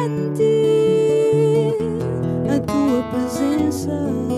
sentir a tua presença.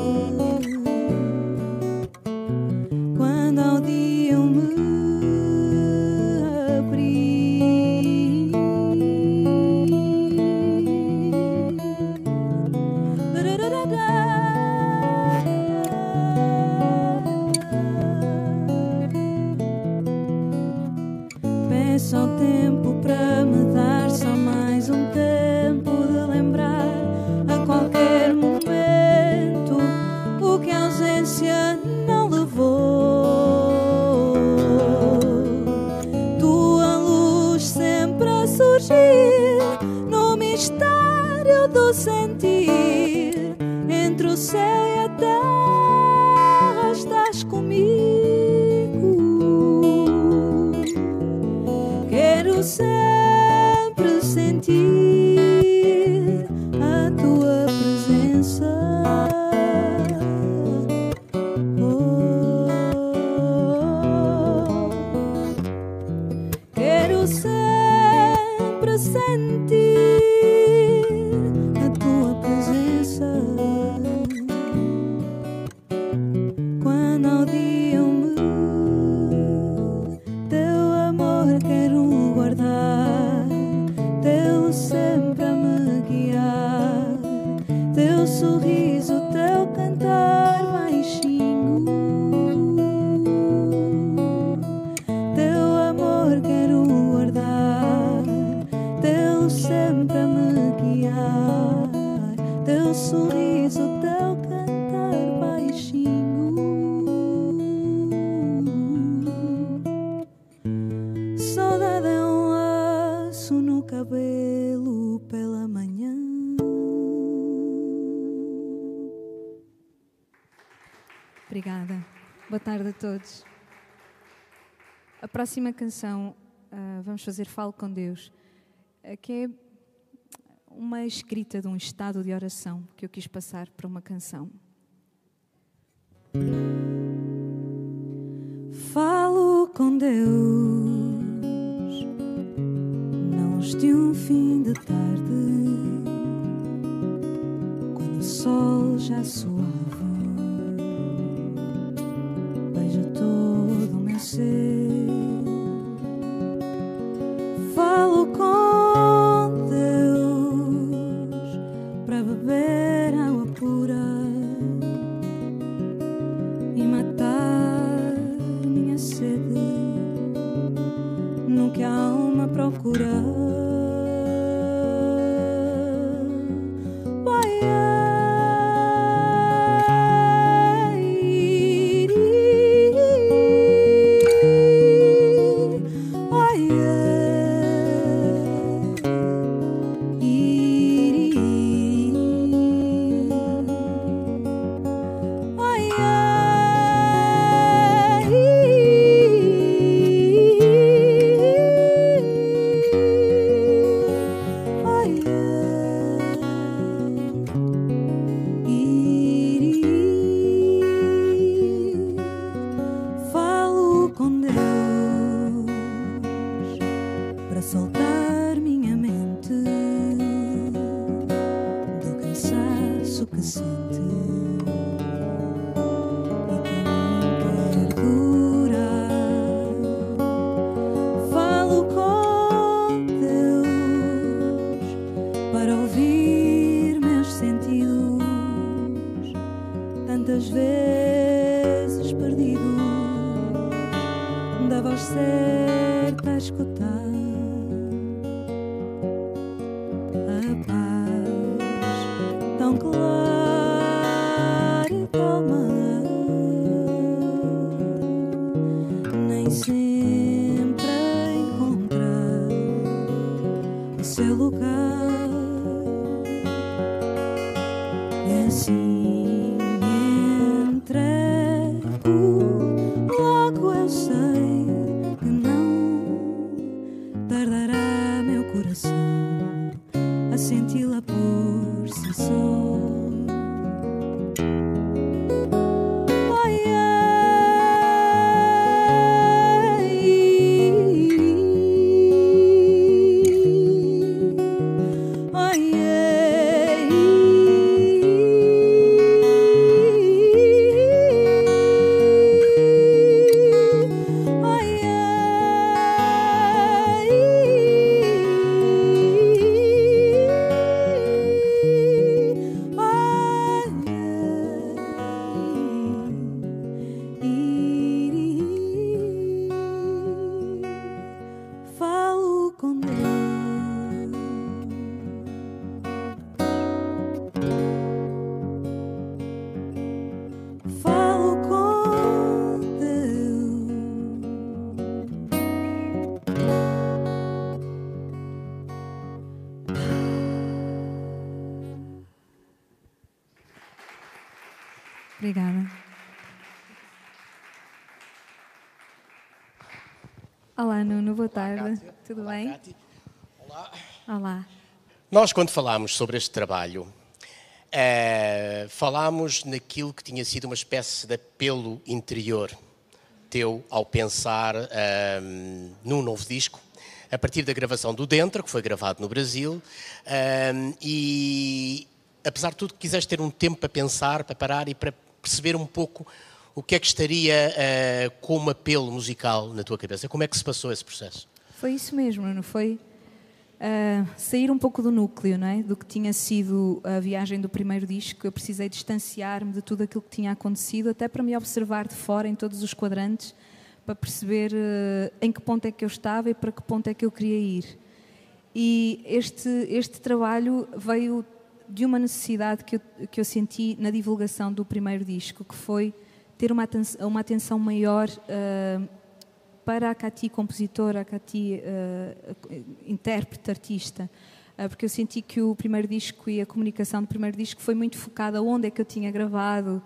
sentir entre o céu e a terra. Pelo pela manhã. Obrigada. Boa tarde a todos. A próxima canção uh, vamos fazer Falo com Deus, uh, que é uma escrita de um estado de oração que eu quis passar para uma canção. Falo com Deus de um fim de tarde, quando o sol já suava. Olá, Nuno, boa tarde. Tudo bem? Olá. Olá. Nós, quando falámos sobre este trabalho, eh, falámos naquilo que tinha sido uma espécie de apelo interior teu ao pensar ehm, num novo disco, a partir da gravação do Dentro, que foi gravado no Brasil, ehm, e apesar de tudo, quiseste ter um tempo para pensar, para parar e para perceber um pouco o que é que estaria eh, como apelo musical na tua cabeça. Como é que se passou esse processo? Foi isso mesmo, não foi? Ah, sair um pouco do núcleo, não é? Do que tinha sido a viagem do primeiro disco. Eu precisei distanciar-me de tudo aquilo que tinha acontecido, até para me observar de fora em todos os quadrantes, para perceber ah, em que ponto é que eu estava e para que ponto é que eu queria ir. E este, este trabalho veio de uma necessidade que eu, que eu senti na divulgação do primeiro disco, que foi ter uma, aten uma atenção maior ah, para a Cati compositora, a Cati uh, intérprete, artista, uh, porque eu senti que o primeiro disco e a comunicação do primeiro disco foi muito focada onde é que eu tinha gravado,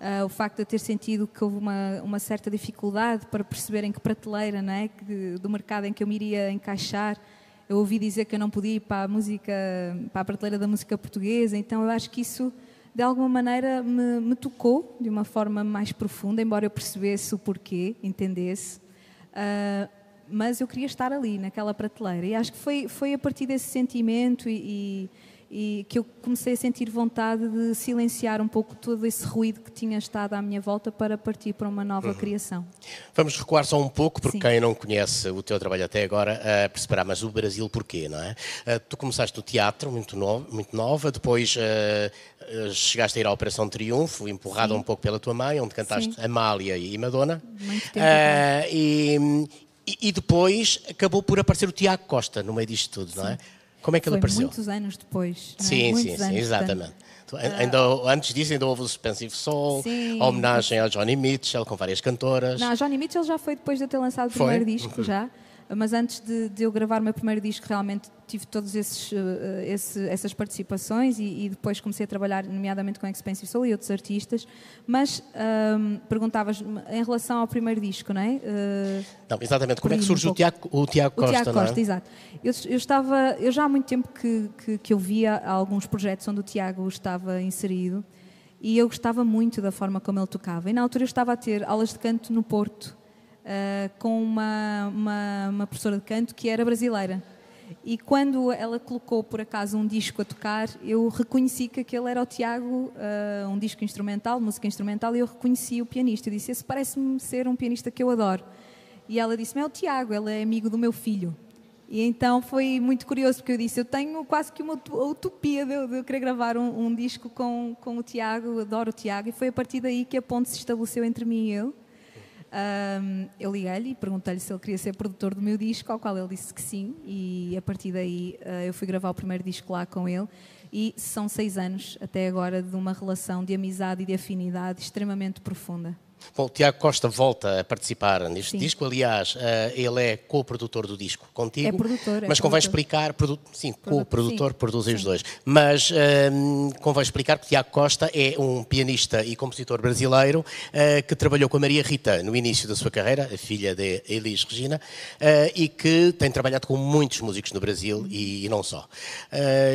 uh, o facto de eu ter sentido que houve uma, uma certa dificuldade para perceber em que prateleira não é, que, do mercado em que eu me iria encaixar. Eu ouvi dizer que eu não podia ir para a música, para a prateleira da música portuguesa, então eu acho que isso de alguma maneira me, me tocou de uma forma mais profunda, embora eu percebesse o porquê, entendesse. Uh, mas eu queria estar ali, naquela prateleira. E acho que foi, foi a partir desse sentimento e, e, que eu comecei a sentir vontade de silenciar um pouco todo esse ruído que tinha estado à minha volta para partir para uma nova uhum. criação. Vamos recuar só um pouco, porque Sim. quem não conhece o teu trabalho até agora uh, perceberá, mas o Brasil porquê, não é? Uh, tu começaste no teatro, muito, no, muito nova, depois uh, chegaste a ir à Operação Triunfo, empurrada Sim. um pouco pela tua mãe, onde cantaste Sim. Amália e Madonna. Muito tempo. E, e, depois acabou por aparecer o Tiago Costa no meio disto tudo, não é? Como é que Foi ele apareceu? muitos anos depois. É? Sim, muitos sim, sim, exatamente. Ainda, antes disso, ainda houve o Suspensive Soul, Sim. a homenagem ao Johnny Mitchell, com várias cantoras. Não, Johnny Mitchell já foi depois de ter lançado o Foi? primeiro disco, já. Mas antes de, de eu gravar o meu primeiro disco, realmente tive todas esses, eh, esse, essas participações e, e, depois comecei a trabalhar, nomeadamente com Expensive Soul e outros artistas. Mas hum, perguntavas em relação ao primeiro disco, não é? Uh, Não, exatamente. Como é que surge um o Tiago, o Tiago o Costa, Tiago não é? Costa, exato. Eu, eu estava, eu já há muito tempo que, que, que eu via alguns projetos onde o Tiago estava inserido e eu gostava muito da forma como ele tocava. E na altura eu estava a ter aulas de canto no Porto uh, com uma, uma, uma professora de canto que era brasileira. E quando ela colocou por acaso um disco a tocar, eu reconheci que aquele era o Tiago, uh, um disco instrumental, música instrumental, e eu reconheci o pianista. Eu disse: Esse parece-me ser um pianista que eu adoro. E ela disse-me: É o Tiago, ele é amigo do meu filho. E então foi muito curioso, porque eu disse: Eu tenho quase que uma utopia de eu, de eu querer gravar um, um, disco com, com o Tiago, adoro o Tiago, e foi a partir daí que a ponte se estabeleceu entre mim e ele. Um, eu liguei-lhe e perguntei-lhe se ele queria ser produtor do meu disco, ao qual ele disse que sim, e a partir daí uh, eu fui gravar o primeiro disco lá com ele. E são seis anos até agora de uma relação de amizade e de afinidade extremamente profunda. Bom, o Tiago Costa volta a participar neste sim. disco. Aliás, uh, ele é co-produtor do disco contigo. É produtor. É mas é convém explicar. Produ sim, co-produtor, produzem os dois. Mas uh, convém explicar que Tiago Costa é um pianista e compositor brasileiro uh, que trabalhou com a Maria Rita no início da sua carreira, a filha de Elis Regina, e que tem trabalhado com muitos músicos no Brasil e, e não só.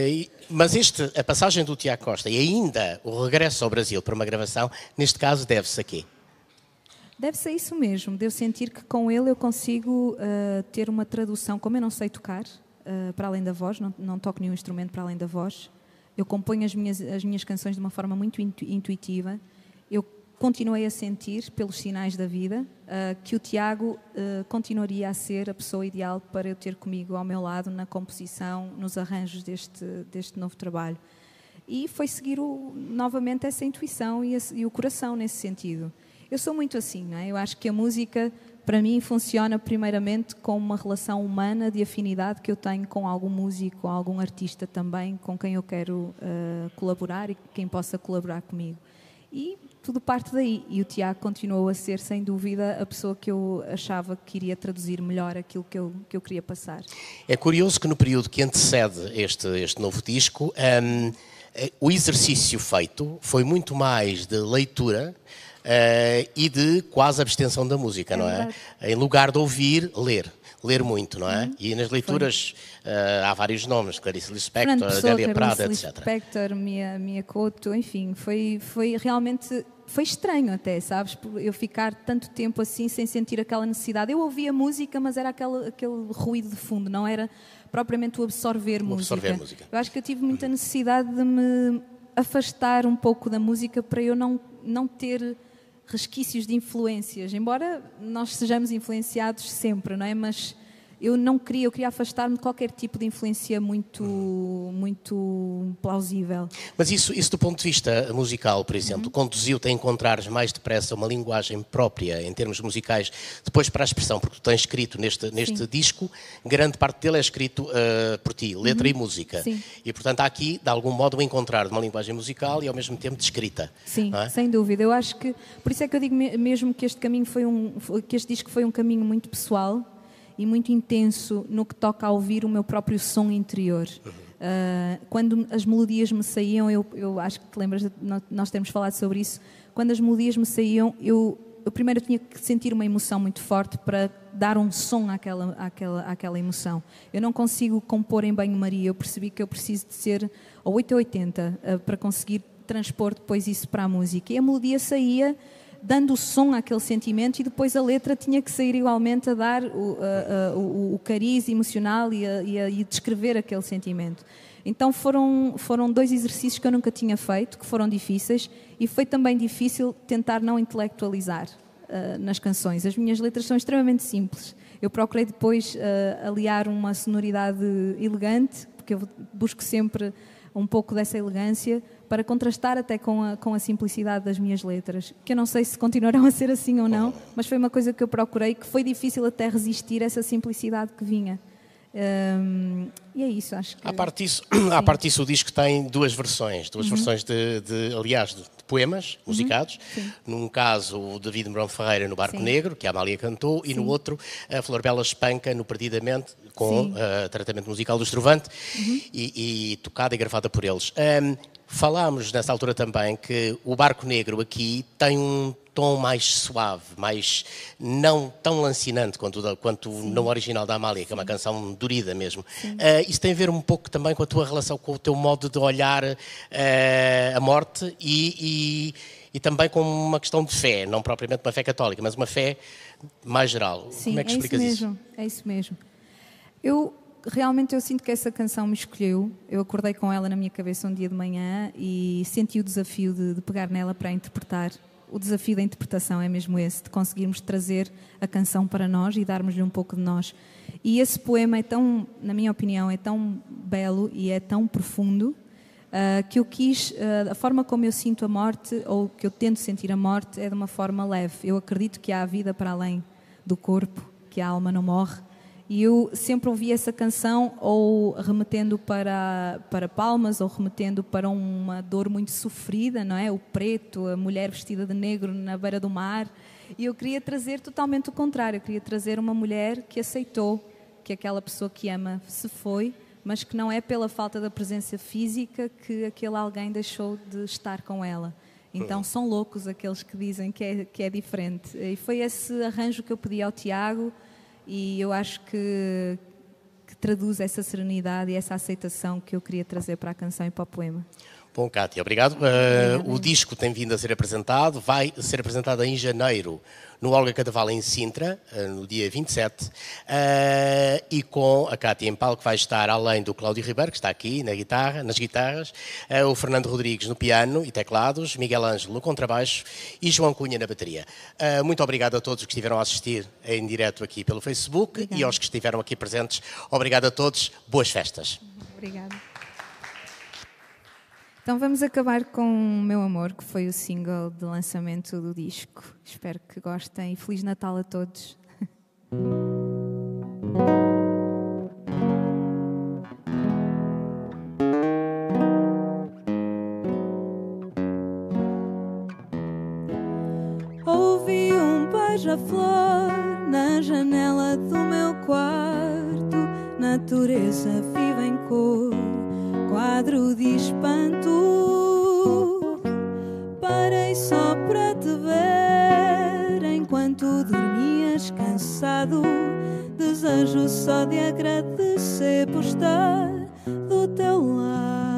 E, mas este, a passagem do Tiago Costa e ainda o regresso ao Brasil para uma gravação, neste caso, deve-se a quê? Deve ser isso mesmo. Devo sentir que com ele eu consigo uh, ter uma tradução. Como eu não sei tocar, uh, para além da voz, não, não, toco nenhum instrumento para além da voz, eu componho as minhas, as minhas canções de uma forma muito intu intuitiva. Eu continuei a sentir, pelos sinais da vida, uh, que o Tiago continuaria a ser a pessoa ideal para eu ter comigo ao meu lado na composição, nos arranjos deste, deste novo trabalho. E foi seguir o, novamente essa intuição e, e o coração nesse sentido. Eu sou muito assim, não é? Eu acho que a música, para mim, funciona primeiramente com uma relação humana de afinidade que eu tenho com algum músico, algum artista também, com quem eu quero uh, colaborar e quem possa colaborar comigo. E tudo parte daí. E o Tiago continuou a ser, sem dúvida, a pessoa que eu achava que iria traduzir melhor aquilo que eu, que eu queria passar. É curioso que no período que antecede este, este novo disco, um, eh, o exercício feito foi muito mais de leitura uh, e de quase abstenção da música, é não é? Em lugar de ouvir, ler. Ler muito, não é? Uhum. E nas leituras uh, há vários nomes, Clarice Lispector, Adélia Prada, etc. Lispector, Mia, Mia Couto, enfim, foi, foi realmente foi estranho até, sabes? Eu ficar tanto tempo assim sem sentir aquela necessidade. Eu ouvia música, mas era aquele, aquele ruído de fundo, não era propriamente o absorver, o música. absorver música. Eu acho que eu tive muita necessidade de me afastar um pouco da música para eu não, não ter resquícios de influências, embora nós sejamos influenciados sempre, não é? Mas eu não queria, eu queria afastar-me de qualquer tipo de influência muito, muito plausível. Mas isso, isso do ponto de vista musical, por exemplo, uhum. conduziu-te a encontrares mais depressa uma linguagem própria em termos musicais, depois para a expressão, porque tu tens escrito neste, neste disco, grande parte dele é escrito uh, por ti, letra uhum. e música. Sim. E portanto há aqui, de algum modo, um encontrar de uma linguagem musical e ao mesmo tempo de escrita. Sim, é? sem dúvida. Eu acho que, por isso é que eu digo mesmo que este caminho foi um, que este disco foi um caminho muito pessoal e muito intenso no que toca a ouvir o meu próprio som interior. Uh, quando as melodias me saíam, eu, eu acho que te lembras, nós temos falado sobre isso, quando as melodias me saíam, eu, eu primeiro tinha que sentir uma emoção muito forte para dar um som àquela, àquela, àquela emoção. Eu não consigo compor em banho-maria, eu percebi que eu preciso de ser ou 8 ou 80 uh, para conseguir transpor depois isso para a música. E a melodia saía dando som àquele sentimento e depois a letra tinha que sair igualmente a dar o, a, a, o, o cariz emocional e a, e e descrever aquele sentimento. Então foram, foram dois exercícios que eu nunca tinha feito, que foram difíceis, e foi também difícil tentar não intelectualizar uh, nas canções. As minhas letras são extremamente simples. Eu procurei depois uh, aliar uma sonoridade elegante, porque eu busco sempre um pouco dessa elegância, para contrastar até com a, com a simplicidade das minhas letras, que eu não sei se continuarão a ser assim ou não, mas foi uma coisa que eu procurei, que foi difícil até resistir a essa simplicidade que vinha. Um, e é isso, acho que. À parte disso, à parte disso, o disco tem duas versões, duas uhum. versões de, de, aliás, de, de poemas uhum. musicados. Uhum. Num caso, o David Mourão Ferreira no Barco Sim. Negro, que a Amália cantou, Sim. e no outro, a Flor Bela Espanca no Perdidamente, com uh, tratamento musical do Estrovante uhum. e, e, tocada e gravada por eles. Um, Falámos nessa altura também que o Barco Negro aqui tem um tom mais suave, mais não tão lancinante quanto, quanto no original da Amália, que é uma canção durida mesmo. Uh, isso tem a ver um pouco também com a tua relação, com o teu modo de olhar uh, a morte e, e, e, também com uma questão de fé, não propriamente uma fé católica, mas uma fé mais geral. Sim, Como é que é explicas isso? Mesmo, isso? É isso mesmo. Eu realmente eu sinto que essa canção me escolheu. Eu acordei com ela na minha cabeça um dia de manhã e senti o desafio de, de pegar nela para interpretar. O desafio da interpretação é mesmo esse, de conseguirmos trazer a canção para nós e darmos-lhe um pouco de nós. E esse poema é tão, na minha opinião, é tão belo e é tão profundo uh, que eu quis, uh, a forma como eu sinto a morte, ou que eu tento sentir a morte, é de uma forma leve. Eu acredito que há vida para além do corpo, que a alma não morre. E eu sempre ouvi essa canção ou remetendo para, para palmas ou remetendo para uma dor muito sofrida, não é? O preto, a mulher vestida de negro na beira do mar. E eu queria trazer totalmente o contrário. Eu queria trazer uma mulher que aceitou que aquela pessoa que ama se foi mas que não é pela falta da presença física que aquele alguém deixou de estar com ela. Então são loucos aqueles que dizem que é, que é diferente. E foi esse arranjo que eu pedi ao Tiago e eu acho que, que traduz essa serenidade e essa aceitação que eu queria trazer para a canção e para o poema. Bom, Kátia, obrigado. Uh, o disco tem vindo a ser apresentado, vai ser apresentado em janeiro no Olga Cadaval em Sintra, uh, no dia 27, uh, eh, e com a Kátia em palco vai estar, além do Cláudio Ribeiro, que está aqui na guitarra, nas guitarras, o Fernando Rodrigues no piano e teclados, Miguel Ângelo no contrabaixo e João Cunha na bateria. muito obrigado a todos que estiveram a assistir em direto aqui pelo Facebook Obrigada. e aos que estiveram aqui presentes. Obrigado a todos, boas festas. Obrigada. Então vamos acabar com Meu Amor, que foi o single de lançamento do disco. Espero que gostem e Feliz Natal a todos. Ouvi um beija-flor na janela do meu quarto, natureza viva em cor quadro de espanto. Cansado. Desejo só de agradecer por estar do teu lado.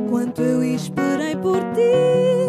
Quanto eu esperei por ti,